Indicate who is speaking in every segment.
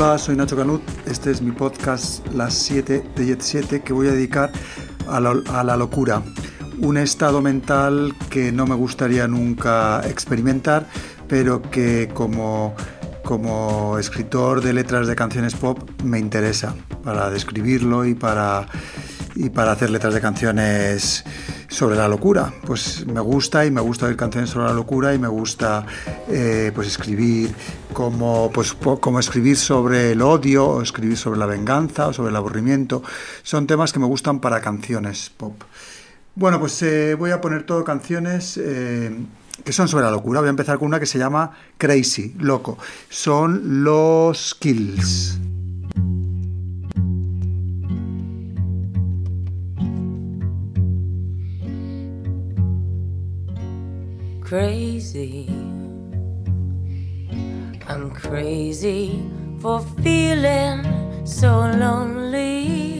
Speaker 1: Hola, soy Nacho Canut. Este es mi podcast Las 7 de Jet 7 que voy a dedicar a la, a la locura. Un estado mental que no me gustaría nunca experimentar, pero que como como escritor de letras de canciones pop me interesa para describirlo y para, y para hacer letras de canciones sobre la locura. Pues me gusta y me gusta oír canciones sobre la locura y me gusta eh, pues escribir como, pues, como escribir sobre el odio o escribir sobre la venganza o sobre el aburrimiento. Son temas que me gustan para canciones pop. Bueno, pues eh, voy a poner todo canciones eh, que son sobre la locura. Voy a empezar con una que se llama Crazy, loco. Son los Kills.
Speaker 2: Crazy. I'm crazy for feeling so lonely.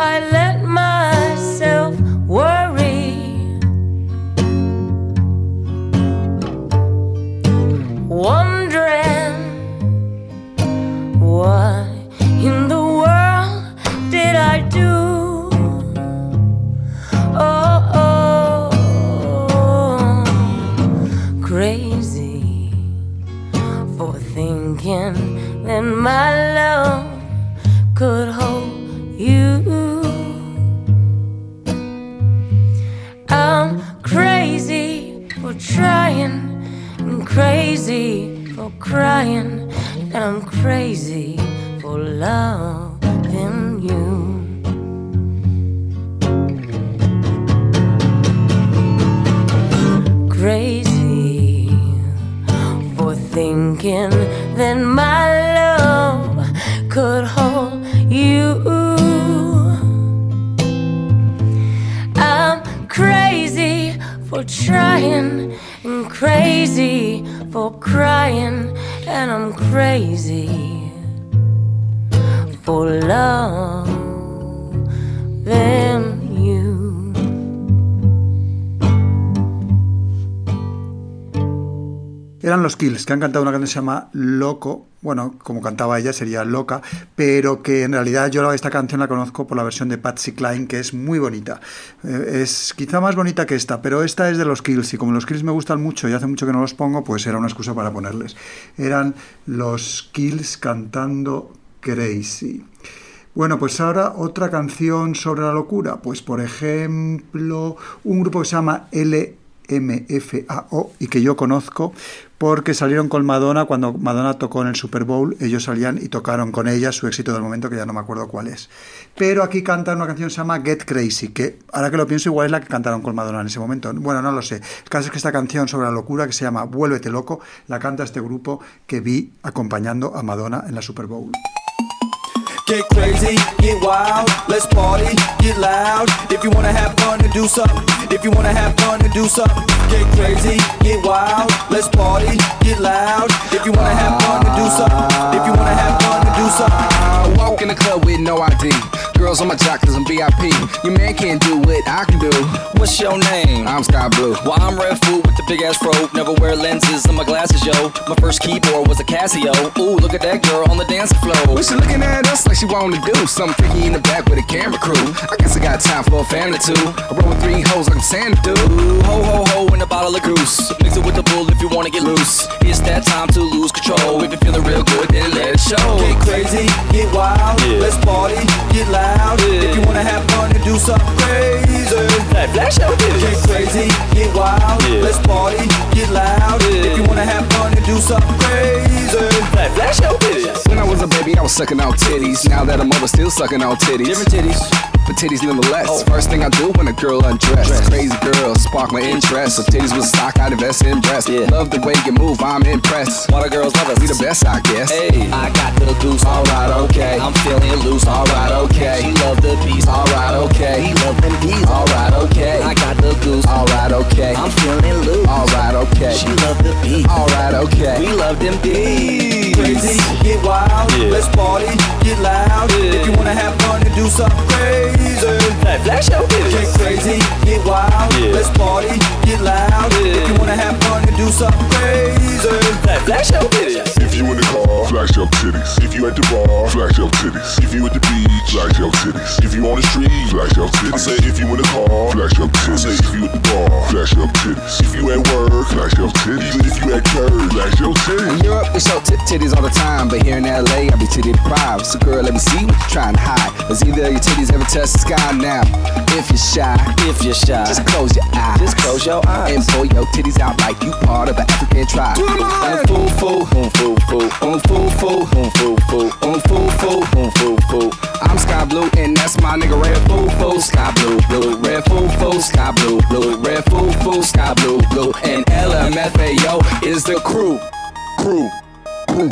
Speaker 2: I love for trying and crazy for crying, and I'm crazy for loving you.
Speaker 1: Eran los Kills, que han cantado una canción que se llama Loco. Bueno, como cantaba ella sería Loca, pero que en realidad yo esta canción la conozco por la versión de Patsy Cline, que es muy bonita. Eh, es quizá más bonita que esta, pero esta es de los Kills, y como los Kills me gustan mucho y hace mucho que no los pongo, pues era una excusa para ponerles. Eran los Kills cantando Crazy. Bueno, pues ahora otra canción sobre la locura. Pues por ejemplo, un grupo que se llama LMFAO y que yo conozco porque salieron con Madonna cuando Madonna tocó en el Super Bowl, ellos salían y tocaron con ella su éxito del momento que ya no me acuerdo cuál es. Pero aquí cantan una canción que se llama Get Crazy, que ahora que lo pienso igual es la que cantaron con Madonna en ese momento. Bueno, no lo sé. El caso es que esta canción sobre la locura que se llama Vuélvete loco la canta este grupo que vi acompañando a Madonna en la Super Bowl.
Speaker 3: Get crazy, get wild, let's party, get loud. If you wanna have fun and do something, if you wanna have fun and do something, get crazy, get wild, let's party, get loud. If you wanna have fun and do something, if you wanna have fun and do something.
Speaker 4: I walk in the club with no ID. Girls on my jock cause I'm VIP. Your man can't do what I can do.
Speaker 5: What's your name?
Speaker 4: I'm Sky Blue.
Speaker 5: Well, I'm Red Food with the big ass fro. Never wear lenses on my glasses, yo. My first keyboard was a Casio. Ooh, look at that girl on the dance floor.
Speaker 4: Well, she looking at us like she wanna do something freaky in the back with a camera crew. I guess I got time for a fan or two. I roll with three hoes like I'm Santa dude.
Speaker 5: Ooh, ho ho ho in a bottle of goose. Mix it with the bull if you wanna get loose. It's that time to lose control. If you're feeling real good, then let it show.
Speaker 3: Get crazy, get wild, let's party, get loud. If you wanna have fun and do something crazy,
Speaker 5: Flash, flash your
Speaker 3: Get crazy, get wild,
Speaker 5: Yeah.
Speaker 3: let's party, get loud.
Speaker 5: Yeah.
Speaker 3: If you wanna have fun and do something crazy.
Speaker 5: Flash, flash your titties.
Speaker 4: When I was a baby, I was sucking on titties. Now that I'm older, still sucking on titties.
Speaker 5: Different titties.
Speaker 4: But titties nonetheless.
Speaker 5: Oh.
Speaker 4: First thing I do when a girl undressed.
Speaker 5: Dress.
Speaker 4: Crazy girl, spark my interest. So titties was stock, I'd invest in breasts.
Speaker 5: Yeah.
Speaker 4: Love the way you move, I'm impressed.
Speaker 5: All the girls love us.
Speaker 4: We the best, I guess.
Speaker 5: Hey, I got the goose.
Speaker 4: Alright, okay.
Speaker 5: I'm feeling loose.
Speaker 4: Alright, okay.
Speaker 5: She love the beast.
Speaker 4: Alright, okay.
Speaker 5: He love them bees.
Speaker 4: Alright, okay.
Speaker 5: I got the goose.
Speaker 4: Alright, okay.
Speaker 5: I'm feeling loose.
Speaker 4: Alright, okay.
Speaker 5: She love the beast.
Speaker 4: Alright, okay.
Speaker 5: We love them bees.
Speaker 3: Crazy, get wild,
Speaker 5: Yeah.
Speaker 3: let's party, get loud.
Speaker 5: Yeah.
Speaker 3: If you wanna have fun and do something crazy.
Speaker 5: Flash, flash your
Speaker 3: Get crazy, get wild,
Speaker 5: Yeah.
Speaker 3: let's party, get loud.
Speaker 5: Yeah.
Speaker 3: If you wanna have fun and do something crazy.
Speaker 5: Flash, flash your titties.
Speaker 6: If you in the car, flash your titties. If you at the bar, flash your titties. If you at the beach, flash your titties. If you on the street, flash your titties. I say if you in the car, flash your titties. I say if you at the bar, flash your titties. If you at work, flash your titties. Even if you at church, flash your
Speaker 4: In
Speaker 6: titties.
Speaker 4: Europe, they show tit titties all the time, but here in LA, I be titty deprived. So, girl, let me see what you're trying to hide. Cause either your titties ever touch the sky now. If you're shy,
Speaker 5: If you're shy,
Speaker 4: just close your eyes.
Speaker 5: Just close your eyes.
Speaker 4: And pull your titties out like you part of an African tribe.
Speaker 5: Um foo foo, um foo foo, um foo foo, um foo foo, um foo foo, um foo foo.
Speaker 4: I'm sky blue, and that's my nigga red foo foo. Sky blue, blue, red foo foo. Sky blue, blue, red foo foo. Sky blue, blue. And LMFAO is the crew. Crew. Crew.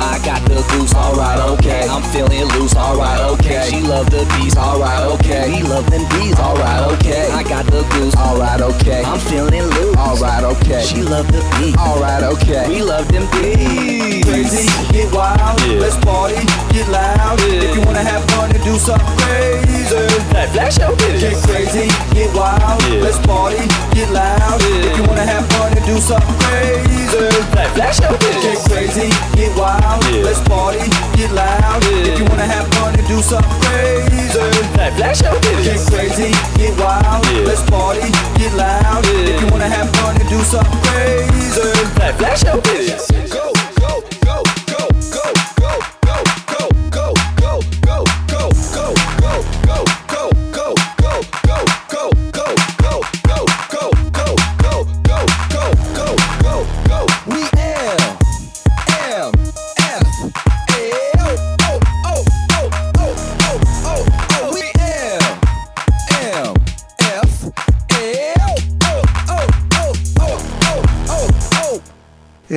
Speaker 5: I got the goose, alright, okay. I'm feeling loose, alright, okay. She love the beast, alright, okay. We love them bees, alright, okay. I got the goose,
Speaker 4: Alright, okay.
Speaker 5: I'm feeling loose.
Speaker 4: Alright, okay.
Speaker 5: She love the bees,
Speaker 4: Alright, okay.
Speaker 5: we love them bees.
Speaker 3: Crazy, get wild,
Speaker 5: Yeah.
Speaker 3: let's party, get loud.
Speaker 5: Yeah.
Speaker 3: If you wanna have fun and do something crazy.
Speaker 5: Flash, flash your
Speaker 3: Get crazy, get wild,
Speaker 5: Yeah.
Speaker 3: let's party, get loud. If you wanna have fun and do something crazy.
Speaker 5: Flash, flash your
Speaker 3: Get crazy, get wild,
Speaker 5: Yeah.
Speaker 3: let's party, get loud.
Speaker 5: Yeah.
Speaker 3: If you wanna have fun and do something crazy.
Speaker 5: Flash, flash your
Speaker 3: Get crazy, get wild,
Speaker 5: Yeah.
Speaker 3: let's party, get loud. If you wanna have fun and do something crazy.
Speaker 5: Flash, flash your titties.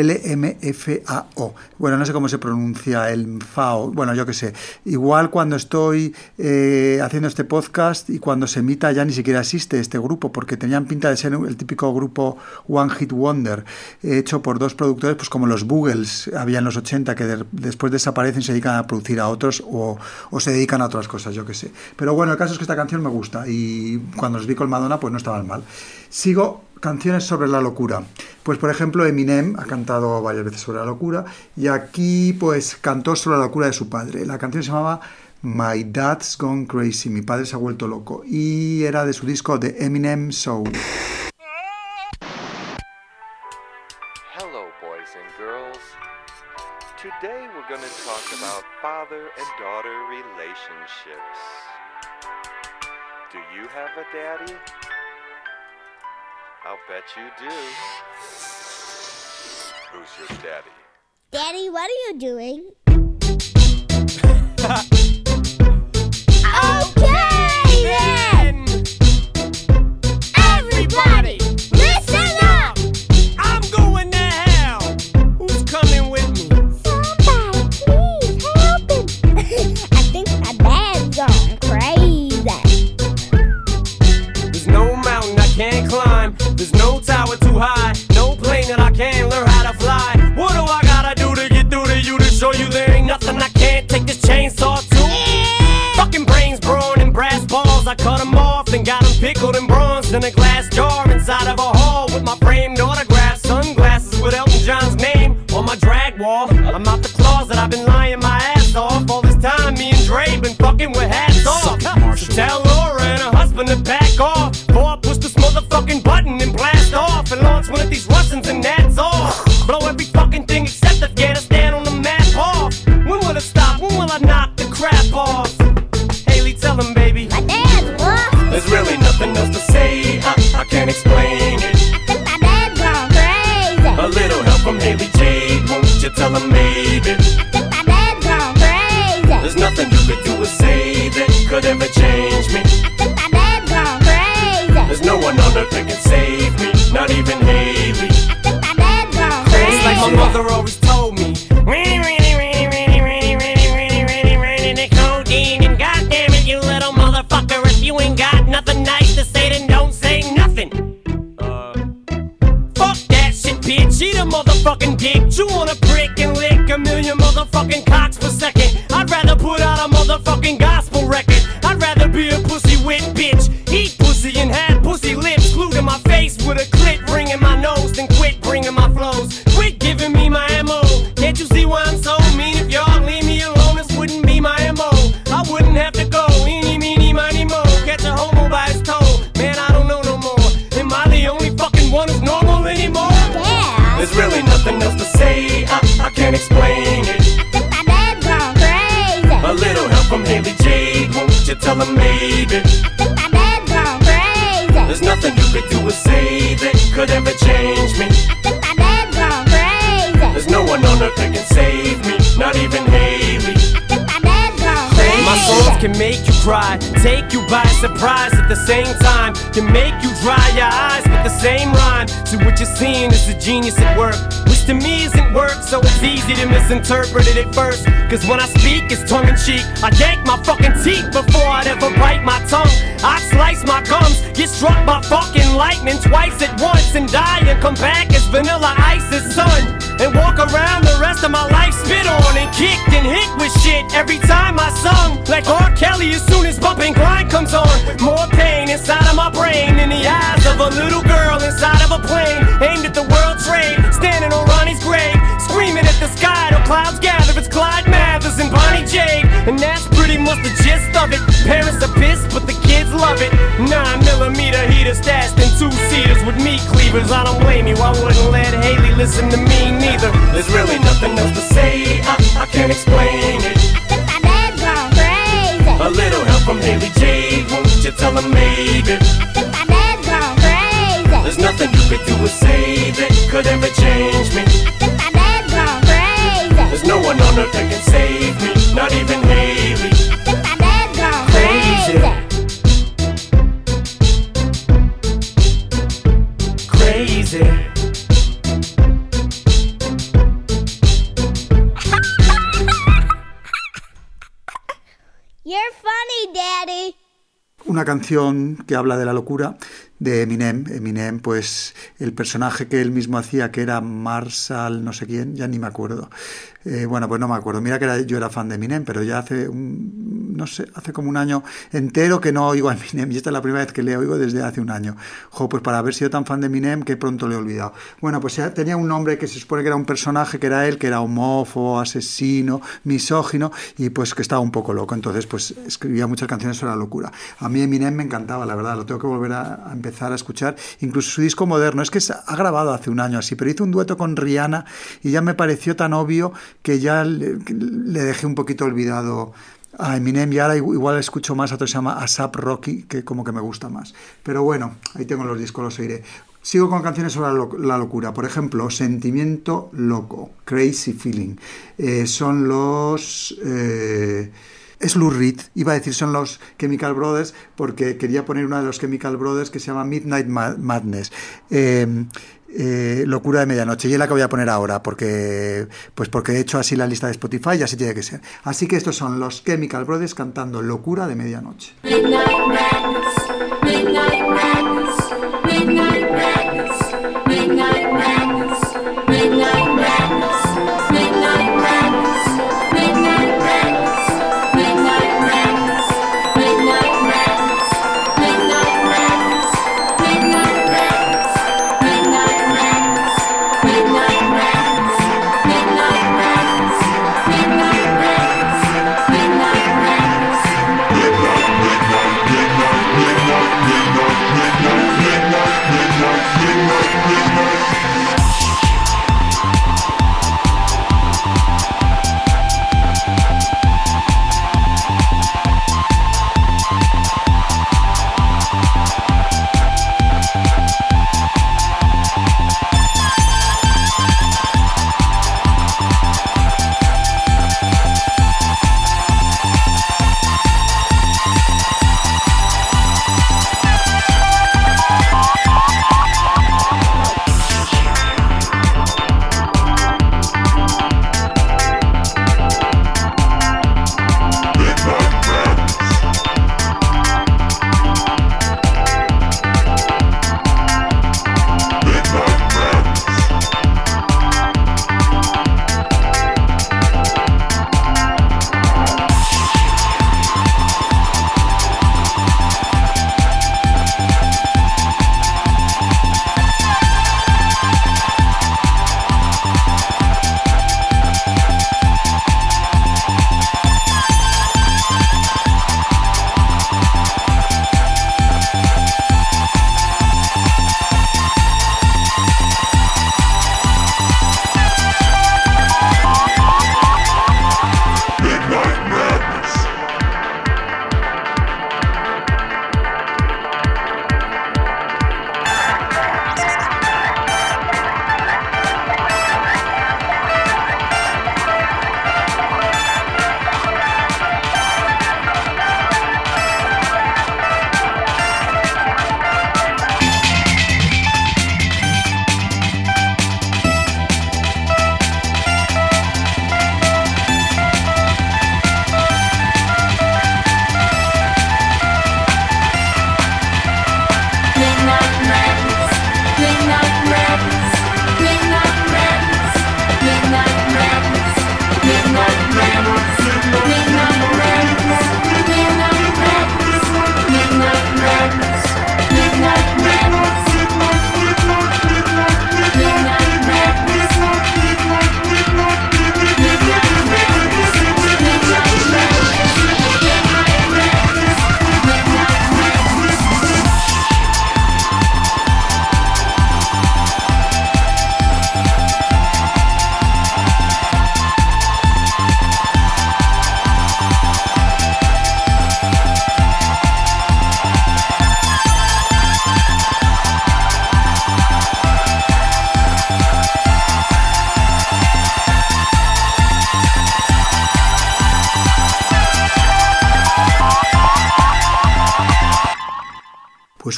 Speaker 1: LMFAO. Bueno, no sé cómo se pronuncia el FAO. Bueno, yo qué sé. Igual cuando estoy eh, haciendo este podcast y cuando se emita ya ni siquiera existe este grupo, porque tenían pinta de ser el típico grupo One Hit Wonder, hecho por dos productores, pues como los Boogles había en los 80, que de- después desaparecen y se dedican a producir a otros o, o se dedican a otras cosas, yo qué sé. Pero bueno, el caso es que esta canción me gusta y cuando los vi con Madonna, pues no estaban mal. Sigo canciones sobre la locura. Pues por ejemplo Eminem ha cantado varias veces sobre la locura y aquí pues cantó sobre la locura de su padre. La canción se llamaba My Dad's Gone Crazy, mi padre se ha vuelto loco y era de su disco The Eminem Soul.
Speaker 7: Hello, boys and girls. Today we're going to talk about father and daughter relationships. Do you have a daddy? I'll bet you do. Who's your daddy?
Speaker 8: Daddy, what are you doing?
Speaker 9: nickel and bronze in a glass jar. Cry, take you by surprise at the same time, can make you dry your eyes with the same rhyme. So what you're seeing is a genius at work, which to me isn't work, so it's easy to misinterpret it at first. Cause when I speak, it's tongue in cheek. I yank my fucking teeth before I'd ever bite my tongue. I'd slice my gums, get struck by fucking lightning twice at once, and die and come back as vanilla ice's son. And walk around the rest of my life spit on and kicked and hit with shit every time I sung. Like R. Kelly as soon as bumping grind comes on. More pain inside of my brain in the eyes of a little girl inside of a plane. Aimed at the world trade, standing on Ronnie's grave. Screaming at the sky till clouds gather. It's Clyde Mathers and Bonnie Jade. And that's pretty much the gist of it. Parents are pissed, but the kids love it. Nine millimeter heater stashed in two seaters with meat cleavers. I don't blame you, I wouldn't let Haley listen to me neither. There's really nothing else to say, I, I can't explain it.
Speaker 8: I think my dad's gone crazy.
Speaker 9: A little help from Haley Jade, won't you tell her maybe?
Speaker 8: I think my dad's gone crazy.
Speaker 9: There's nothing you could do or say that could ever change me.
Speaker 1: Canción que habla de la locura de Eminem. Eminem, pues el personaje que él mismo hacía, que era Marshall, no sé quién, ya ni me acuerdo. Eh, bueno, pues no me acuerdo. Mira que era- yo era fan de Eminem, pero ya hace, un- no sé, hace como un año entero que no oigo a Eminem. Y esta es la primera vez que le oigo desde hace un año. Jo, pues para haber sido tan fan de Eminem que pronto le he olvidado. Bueno, pues tenía un nombre que se supone que era un personaje, que era él, que era homófobo, asesino, misógino, y pues que estaba un poco loco. Entonces, pues escribía muchas canciones sobre la locura. A mí Eminem me encantaba, la verdad, lo tengo que volver a, empezar a escuchar. Incluso su disco moderno, es que ha grabado hace un año así, pero hizo un dueto con Rihanna y ya me pareció tan obvio que ya le, dejé un poquito olvidado a Eminem y ahora igu- igual escucho más a otro que se llama ASAP Rocky, que como que me gusta más. Pero bueno, ahí tengo los discos, los oiré. Sigo con canciones sobre la, lo- la locura. Por ejemplo, Sentimiento Loco, Crazy Feeling. Eh, son los... eh, es Lou Reed, iba a decir son los Chemical Brothers, porque quería poner una de los Chemical Brothers que se llama Midnight Ma- Madness. Eh, eh, locura de medianoche y es la que voy a poner ahora porque pues porque he hecho así la lista de Spotify y así tiene que ser. Así que estos son los Chemical Brothers cantando locura de medianoche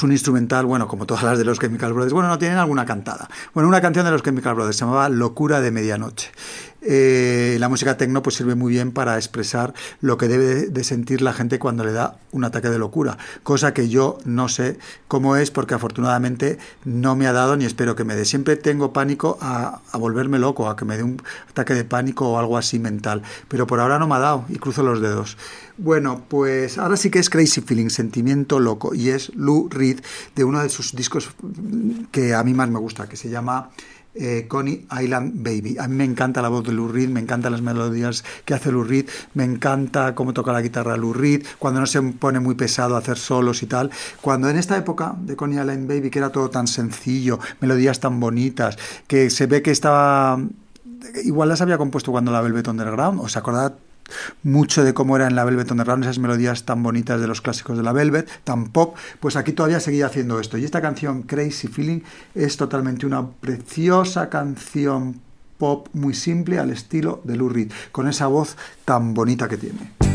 Speaker 1: un instrumental, bueno, como todas las de los Chemical Brothers, bueno, no tienen alguna cantada. Bueno, una canción de los Chemical Brothers se llamaba Locura de Medianoche. Eh, la música tecno pues sirve muy bien para expresar lo que debe de sentir la gente cuando le da un ataque de locura, cosa que yo no sé cómo es porque afortunadamente no me ha dado ni espero que me dé. Siempre tengo pánico a, a volverme loco, a que me dé un ataque de pánico o algo así mental, pero por ahora no me ha dado y cruzo los dedos. Bueno, pues ahora sí que es Crazy Feeling, sentimiento loco, y es Lou Reed de uno de sus discos que a mí más me gusta, que se llama eh, Coney Island Baby. A mí me encanta la voz de Lou Reed, me encantan las melodías que hace Lou Reed, me encanta cómo toca la guitarra Lou Reed, cuando no se pone muy pesado hacer solos y tal. Cuando en esta época de Coney Island Baby, que era todo tan sencillo, melodías tan bonitas, que se ve que estaba... Igual las había compuesto cuando la Velvet Underground, ¿os acordáis? Mucho de cómo era en la Velvet Underground esas melodías tan bonitas de los clásicos de la Velvet, tan pop, pues aquí todavía seguía haciendo esto. Y esta canción Crazy Feeling es totalmente una preciosa canción pop muy simple al estilo de Lou Reed, con esa voz tan bonita que tiene.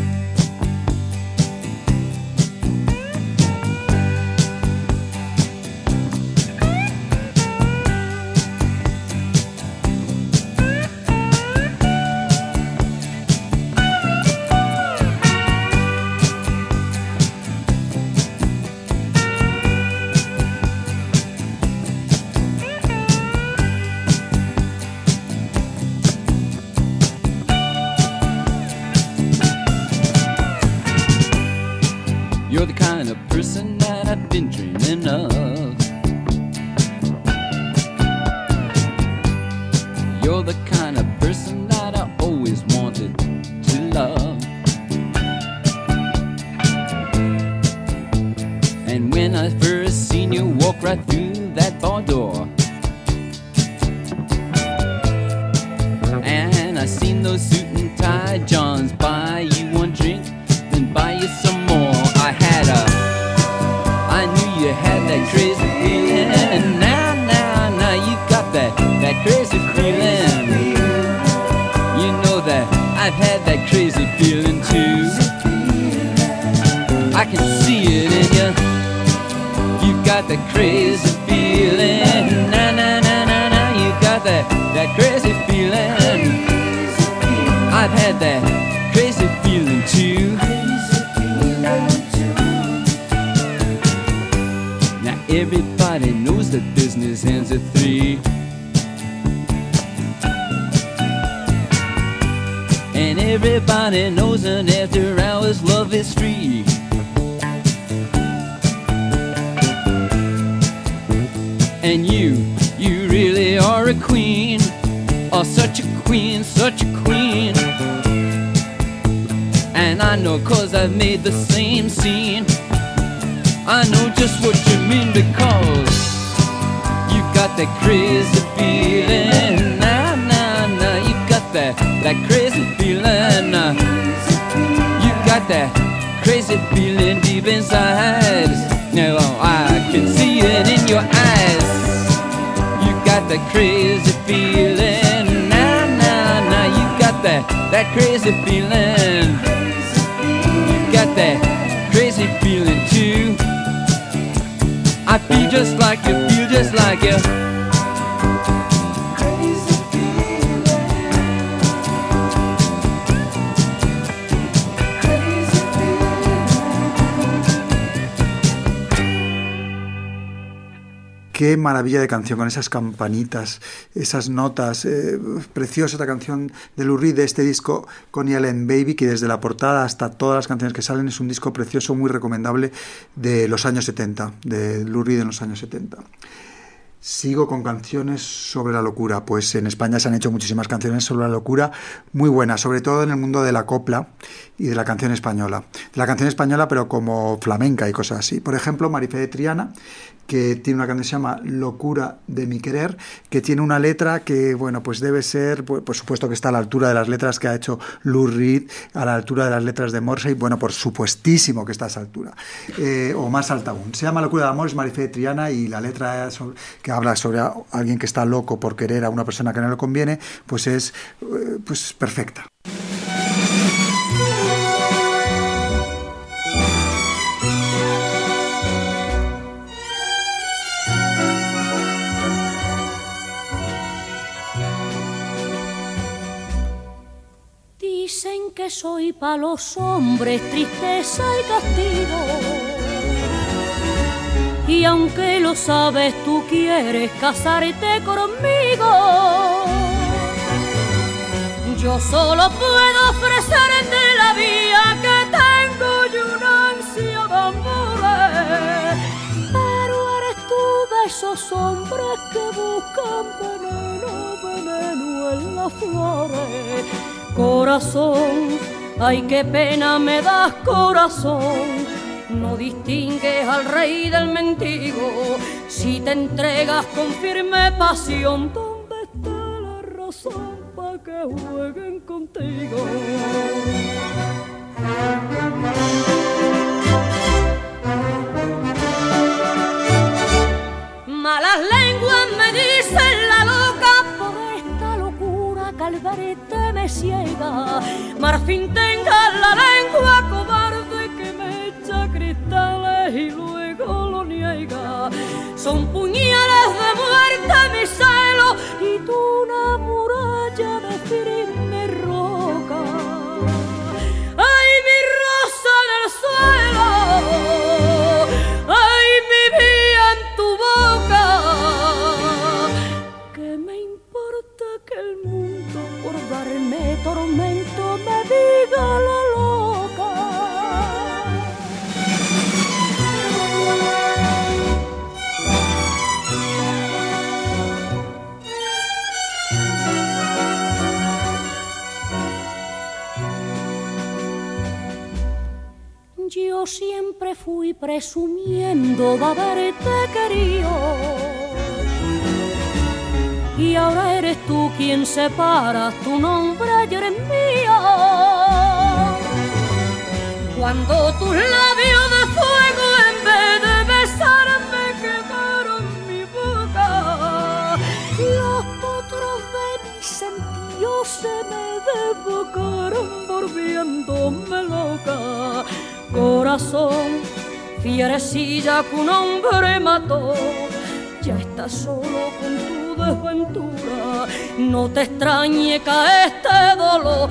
Speaker 10: I've had that crazy feeling too. I can see it in you. You've got that crazy feeling. Na na na na na. You got that that crazy feeling. I've had that everybody knows that after hours love is free. And you, you really are a queen. Oh, such a queen, such a queen. And I know cause I've made the same scene. I know just what you mean because you got that crazy feeling. Nah, nah, nah, you got that, that crazy feeling. Nah. That crazy feeling deep inside. Now I can see it in your eyes. You got that crazy feeling. Nah, nah, nah, you got that, that crazy feeling. You got that crazy feeling too. I feel just like you, feel just like you.
Speaker 1: Qué maravilla de canción, con esas campanitas, esas notas. Eh, preciosa esta canción de Reed de este disco con Allen Baby, que desde la portada hasta todas las canciones que salen es un disco precioso, muy recomendable de los años 70, de Lou Reed en los años 70. Sigo con canciones sobre la locura, pues en España se han hecho muchísimas canciones sobre la locura, muy buenas, sobre todo en el mundo de la copla y de la canción española. De la canción española, pero como flamenca y cosas así. Por ejemplo, Marifé de Triana, que tiene una canción que se llama Locura de mi querer, que tiene una letra que, bueno, pues debe ser, por supuesto que está a la altura de las letras que ha hecho Lou Reed, a la altura de las letras de Morrissey, bueno, por supuestísimo que está a esa altura, eh, o más alta aún. Se llama Locura de amor, es Marifé de Triana y la letra que habla sobre alguien que está loco por querer a una persona que no le conviene, pues es eh, pues perfecta.
Speaker 11: Que soy para los hombres tristeza y castigo. Y aunque lo sabes, tú quieres casarte conmigo. Yo solo puedo ofrecerte la vía que tengo y una ansia de amores. Pero eres tú de esos hombres que buscan veneno, veneno en las flores. Corazón, ay qué pena me das corazón. No distingues al rey del mendigo si te entregas con firme pasión. ¿Dónde está la razón para que jueguen contigo? Calvarete me ciega. Marfin tenga la lengua cobarde que me echa cristales y luego lo niega. Son puñales de muerte mi celo y tú una muralla de firme presumiendo de haberte querido. Y ahora eres tú quien separa tu nombre y mío. Cuando tus labios de fuego en vez de besarme quemaron mi boca, los potros de mis sentidos se me desbocaron volviéndome loca. Corazón, fierecilla que un hombre mató, ya estás solo con tu desventura. No te extrañe que este dolor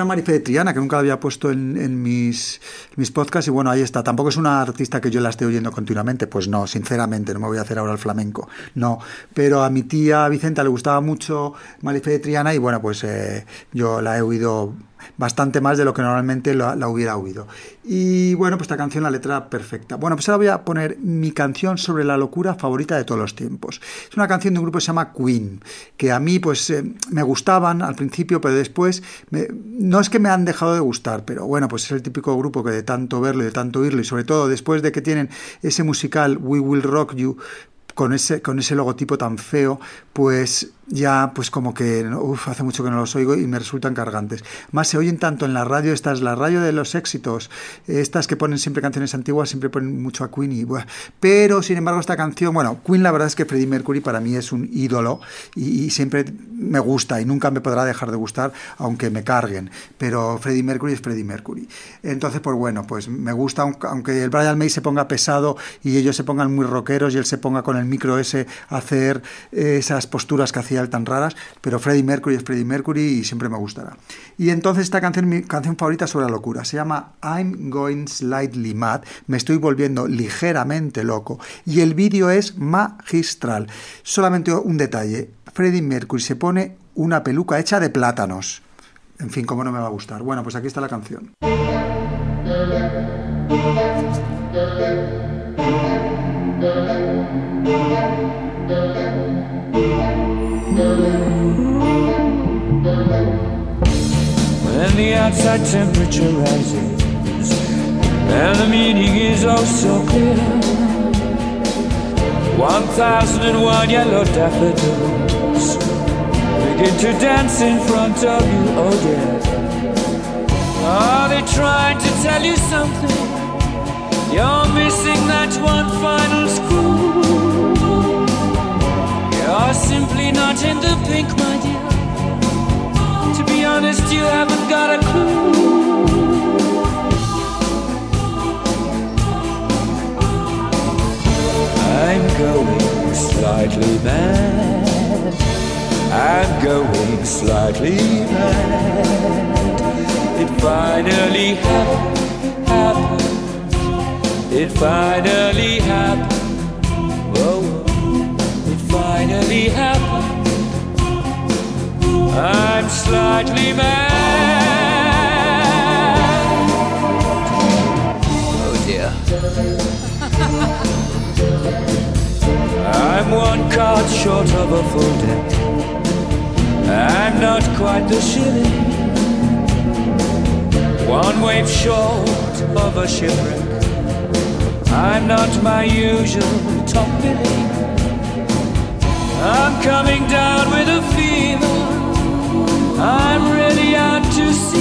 Speaker 1: Era Marife de Triana, que nunca la había puesto en, mis podcasts, y bueno, ahí está. Tampoco es una artista que yo la esté oyendo continuamente, pues no, sinceramente, no me voy a hacer ahora el flamenco, no. Pero a mi tía Vicenta le gustaba mucho Marife de Triana, y bueno, pues eh, yo la he oído bastante más de lo que normalmente la, hubiera oído. Y bueno, pues esta canción, la letra perfecta. Bueno, pues ahora voy a poner mi canción sobre la locura favorita de todos los tiempos. Es una canción de un grupo que se llama Queen, que a mí pues eh, me gustaban al principio, pero después no es que me han dejado de gustar, pero bueno, pues es el típico grupo que de tanto verlo y de tanto oírlo, y sobre todo después de que tienen ese musical We Will Rock You, con ese, con ese logotipo tan feo, pues ya pues como que hace mucho que no los oigo y me resultan cargantes. Más se oyen tanto en la radio, esta es la radio de los éxitos, estas que ponen siempre canciones antiguas, siempre ponen mucho a Queen y bueno, pero sin embargo esta canción, bueno, Queen la verdad es que Freddie Mercury para mí es un ídolo y, y siempre me gusta y nunca me podrá dejar de gustar aunque me carguen, pero Freddie Mercury es Freddie Mercury. Entonces pues bueno, pues me gusta aunque el Brian May se ponga pesado y ellos se pongan muy rockeros y él se ponga con el micro ese hacer esas posturas que hacía tan raras, pero Freddie Mercury es Freddie Mercury y siempre me gustará. Y entonces esta canción, mi canción favorita sobre la locura, se llama I'm Going Slightly Mad, me estoy volviendo ligeramente loco, y el vídeo es magistral. Solamente un detalle, Freddie Mercury se pone una peluca hecha de plátanos. En fin, ¿cómo no me va a gustar? Bueno, pues aquí está la canción.
Speaker 12: When the outside temperature rises and the meaning is oh so clear. One thousand and one yellow daffodils begin to dance in front of you, oh dear. Are they trying to tell you something? You're missing that one final screw. You're simply not in the pink, my dear. To be honest, you haven't got a clue. I'm going slightly mad. I'm going slightly mad. It finally happened, happened. It finally happened. Whoa, it finally happened. I'm slightly mad.
Speaker 5: Oh dear.
Speaker 12: I'm one card short of a full deck. I'm not quite the shilling. One wave short of a shipwreck. I'm not my usual top billing. I'm coming down with a fever. I'm ready out to sea.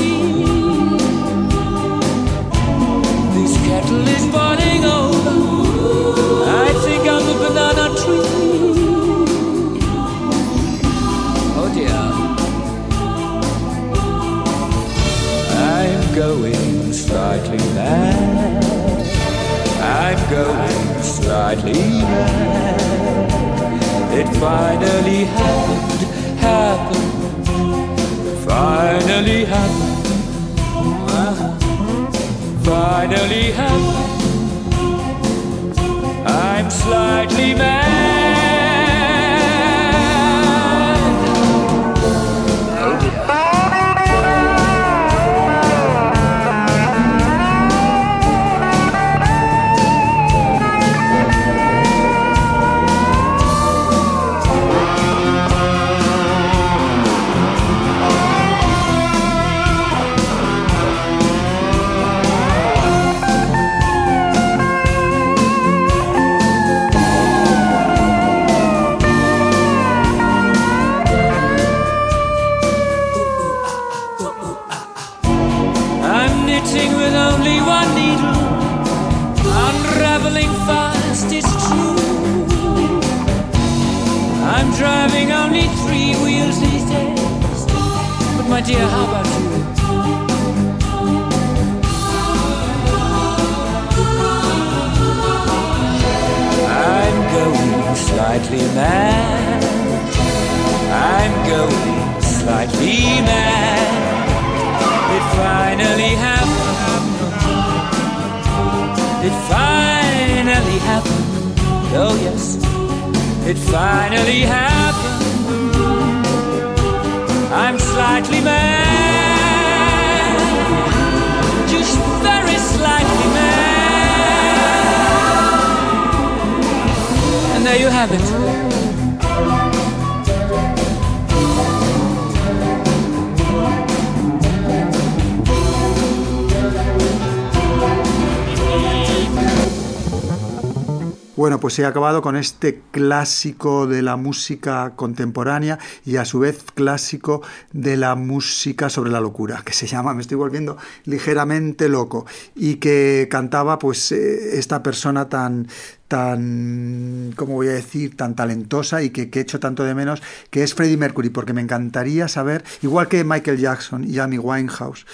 Speaker 1: Bueno, pues he acabado con este clásico de la música contemporánea y a su vez clásico de la música sobre la locura, que se llama Me estoy volviendo ligeramente loco y que cantaba pues eh, esta persona tan tan, ¿cómo voy a decir?, tan talentosa y que, que echo tanto de menos, que es Freddie Mercury, porque me encantaría saber, igual que Michael Jackson y Amy Winehouse,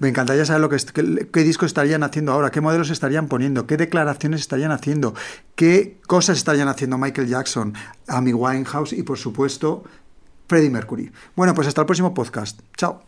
Speaker 1: me encantaría saber lo que, qué, qué discos estarían haciendo ahora, qué modelos estarían poniendo, qué declaraciones estarían haciendo, qué cosas estarían haciendo Michael Jackson, Amy Winehouse y, por supuesto, Freddie Mercury. Bueno, pues hasta el próximo podcast. Chao.